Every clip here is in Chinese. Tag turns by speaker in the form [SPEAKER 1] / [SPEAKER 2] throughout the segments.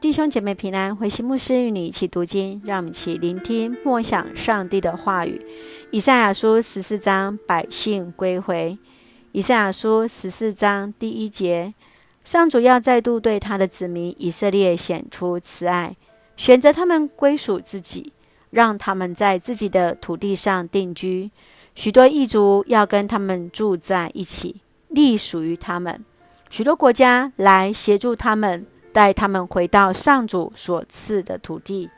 [SPEAKER 1] 弟兄姐妹平安，慧馨牧师与你一起读经，让我们一起聆听默想上帝的话语。以赛亚书十四章，百姓归回。以赛亚书十四章第一节，上主要再度对他的子民以色列显出慈爱，选择他们归属自己，让他们在自己的土地上定居。许多异族要跟他们住在一起，隶属于他们。许多国家来协助他们。带他们回到上主所赐的土地，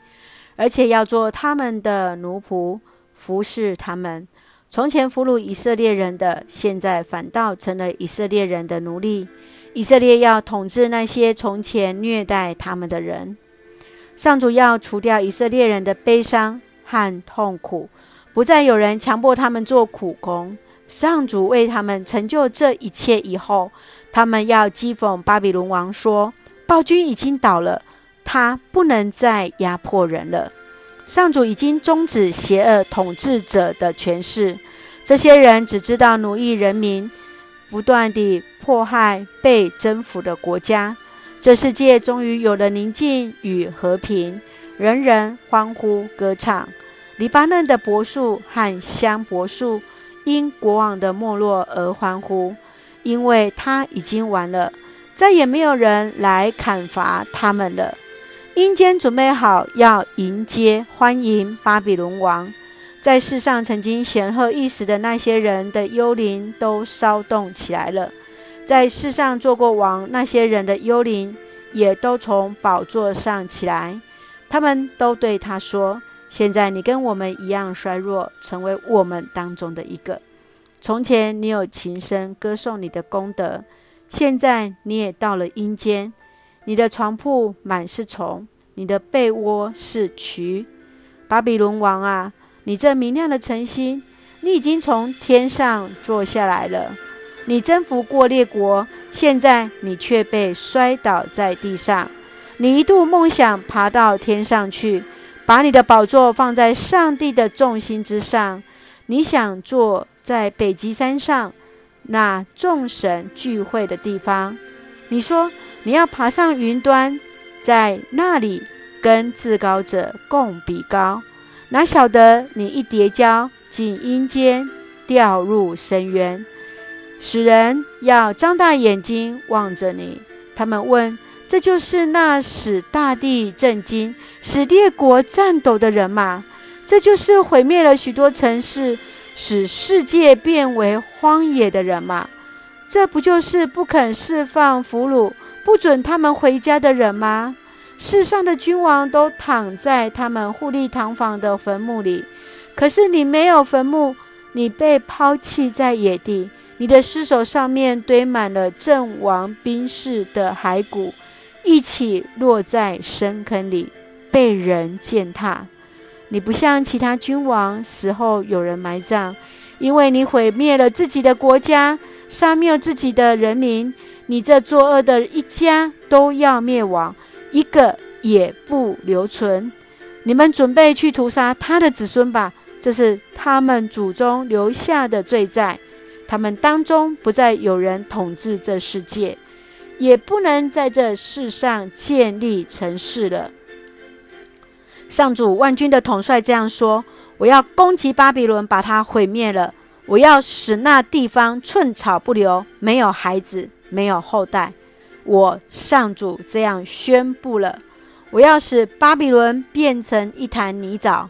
[SPEAKER 1] 而且要做他们的奴仆，服侍他们。从前俘虏以色列人的，现在反倒成了以色列人的奴隶。以色列要统治那些从前虐待他们的人。上主要除掉以色列人的悲伤和痛苦，不再有人强迫他们做苦工。上主为他们成就这一切以后，他们要讥讽巴比伦王说。暴君已经倒了，他不能再压迫人了。上主已经终止邪恶统治者的权势，这些人只知道奴役人民，不断地迫害被征服的国家。这世界终于有了宁静与和平，人人欢呼歌唱。黎巴嫩的柏树和香柏树因国王的没落而欢呼，因为他已经完了。再也没有人来砍伐他们了。阴间准备好要迎接欢迎巴比伦王，在世上曾经显赫一时的那些人的幽灵都骚动起来了。在世上做过王那些人的幽灵也都从宝座上起来，他们都对他说：“现在你跟我们一样衰弱，成为我们当中的一个。从前你有琴声歌颂你的功德。”现在你也到了阴间，你的床铺满是虫，你的被窝是蛆。巴比伦王啊，你这明亮的晨星，你已经从天上坐下来了。你征服过列国，现在你却被摔倒在地上。你一度梦想爬到天上去，把你的宝座放在上帝的众星之上。你想坐在北极山上。那众神聚会的地方，你说你要爬上云端，在那里跟至高者共比高，哪晓得你一跌跤进阴间，掉入深渊，使人要张大眼睛望着你。他们问：这就是那使大地震惊、使列国颤抖的人吗？这就是毁灭了许多城市。使世界变为荒野的人吗？这不就是不肯释放俘虏、不准他们回家的人吗？世上的君王都躺在他们富丽堂皇的坟墓里，可是你没有坟墓，你被抛弃在野地，你的尸首上面堆满了阵亡兵士的骸骨，一起落在深坑里，被人践踏。你不像其他君王，死后有人埋葬，因为你毁灭了自己的国家，杀灭自己的人民。你这作恶的一家都要灭亡，一个也不留存。你们准备去屠杀他的子孙吧，这是他们祖宗留下的罪债。他们当中不再有人统治这世界，也不能在这世上建立城市了。上主万军的统帅这样说：“我要攻击巴比伦，把它毁灭了。我要使那地方寸草不留，没有孩子，没有后代。我上主这样宣布了：我要使巴比伦变成一潭泥沼，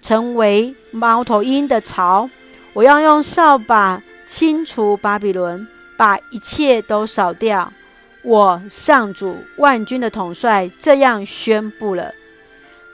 [SPEAKER 1] 成为猫头鹰的巢。我要用扫把清除巴比伦，把一切都扫掉。我上主万军的统帅这样宣布了。”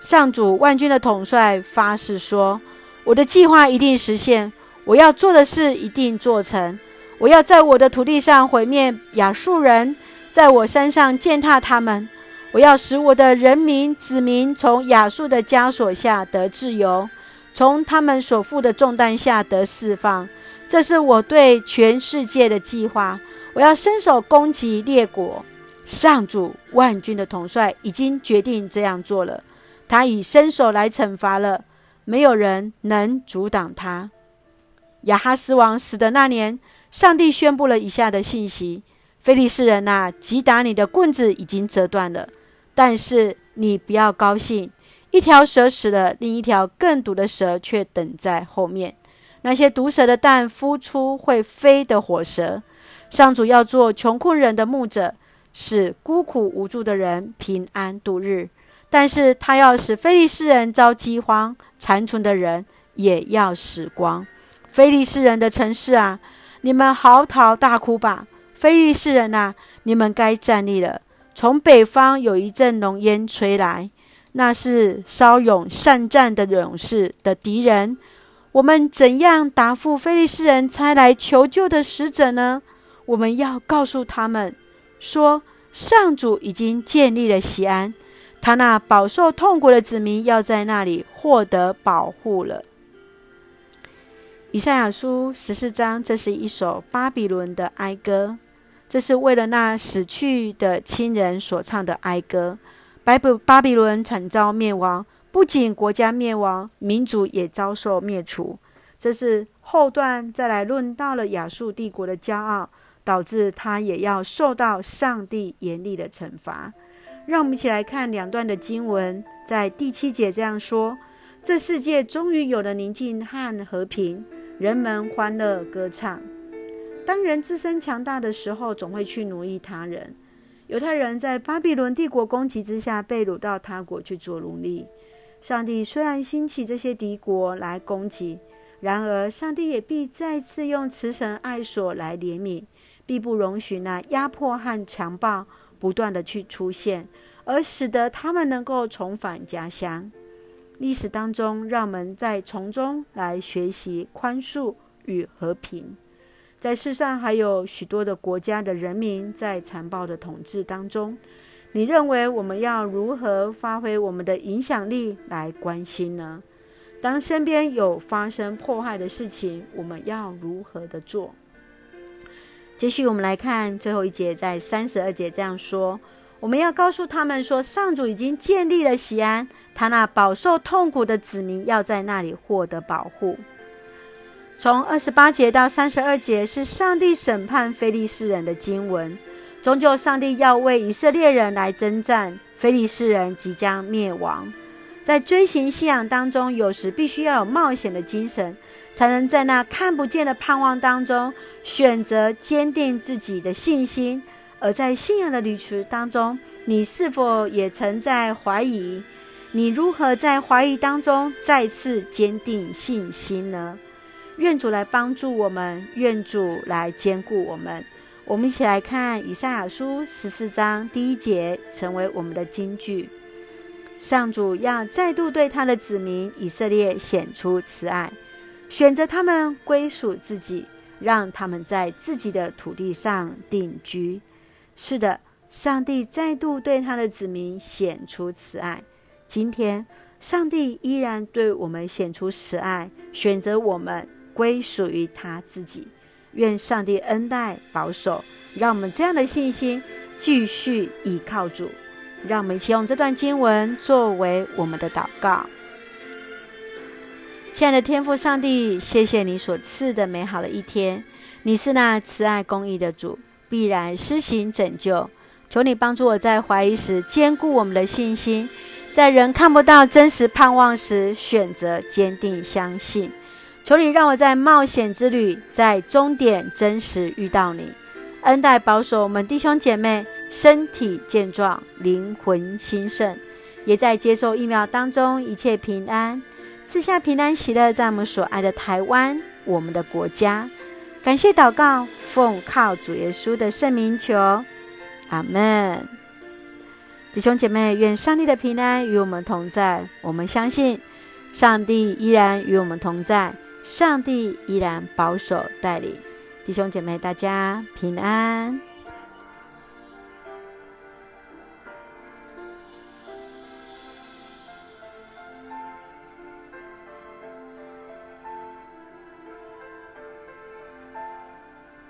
[SPEAKER 1] 上主万军的统帅发誓说：“我的计划一定实现，我要做的事一定做成。我要在我的土地上毁灭亚述人，在我山上践踏他们。我要使我的人民子民从亚述的枷锁下得自由，从他们所负的重担下得释放。这是我对全世界的计划。我要伸手攻击列国。上主万军的统帅已经决定这样做了。”他以伸手来惩罚了，没有人能阻挡他。亚哈斯王死的那年，上帝宣布了以下的信息：非利士人呐，击打你的棍子已经折断了，但是你不要高兴，一条蛇死了，另一条更毒的蛇却等在后面。那些毒蛇的蛋孵出会飞的火蛇。上主要做穷困人的牧者，使孤苦无助的人平安度日。但是他要使非利士人遭饥荒，残存的人也要死光。非利士人的城市啊，你们嚎啕大哭吧！非利士人啊，你们该站立了。从北方有一阵浓烟吹来，那是骁勇善战的勇士的敌人。我们怎样答复非利士人差来求救的使者呢？我们要告诉他们说，上主已经建立了西安。他那饱受痛苦的子民要在那里获得保护了。以赛亚书十四章，这是一首巴比伦的哀歌，这是为了那死去的亲人所唱的哀歌。巴比巴比伦惨遭灭亡，不仅国家灭亡，民族也遭受灭除。这是后段再来论到了亚述帝国的骄傲，导致他也要受到上帝严厉的惩罚。让我们一起来看两段的经文，在第七节这样说：“这世界终于有了宁静和和平，人们欢乐歌唱。当人自身强大的时候，总会去奴役他人。犹太人在巴比伦帝国攻击之下，被掳到他国去做奴隶。上帝虽然兴起这些敌国来攻击，然而上帝也必再次用慈神爱所来怜悯，必不容许那压迫和强暴。”不断的去出现，而使得他们能够重返家乡。历史当中，让我们在从中来学习宽恕与和平。在世上还有许多的国家的人民在残暴的统治当中，你认为我们要如何发挥我们的影响力来关心呢？当身边有发生迫害的事情，我们要如何的做？继续，我们来看最后一节，在三十二节这样说：我们要告诉他们说，上主已经建立了西安，他那饱受痛苦的子民要在那里获得保护。从二十八节到三十二节是上帝审判非利士人的经文。终究，上帝要为以色列人来征战，非利士人即将灭亡。在追寻信仰当中，有时必须要有冒险的精神，才能在那看不见的盼望当中选择坚定自己的信心。而在信仰的旅途当中，你是否也曾在怀疑？你如何在怀疑当中再次坚定信心呢？愿主来帮助我们，愿主来坚固我们。我们一起来看以赛亚书十四章第一节，成为我们的金句。上主要再度对他的子民以色列显出慈爱，选择他们归属自己，让他们在自己的土地上定居。是的，上帝再度对他的子民显出慈爱。今天，上帝依然对我们显出慈爱，选择我们归属于他自己。愿上帝恩待保守，让我们这样的信心继续倚靠主。让我们一起用这段经文作为我们的祷告。亲爱的天父上帝，谢谢你所赐的美好的一天。你是那慈爱公义的主，必然施行拯救。求你帮助我在怀疑时坚固我们的信心，在人看不到真实盼望时选择坚定相信。求你让我在冒险之旅，在终点真实遇到你，恩待保守我们弟兄姐妹。身体健壮，灵魂兴盛，也在接受疫苗当中，一切平安，赐下平安喜乐，在我们所爱的台湾，我们的国家。感谢祷告，奉靠主耶稣的圣名求，阿门。弟兄姐妹，愿上帝的平安与我们同在。我们相信，上帝依然与我们同在，上帝依然保守带领。弟兄姐妹，大家平安。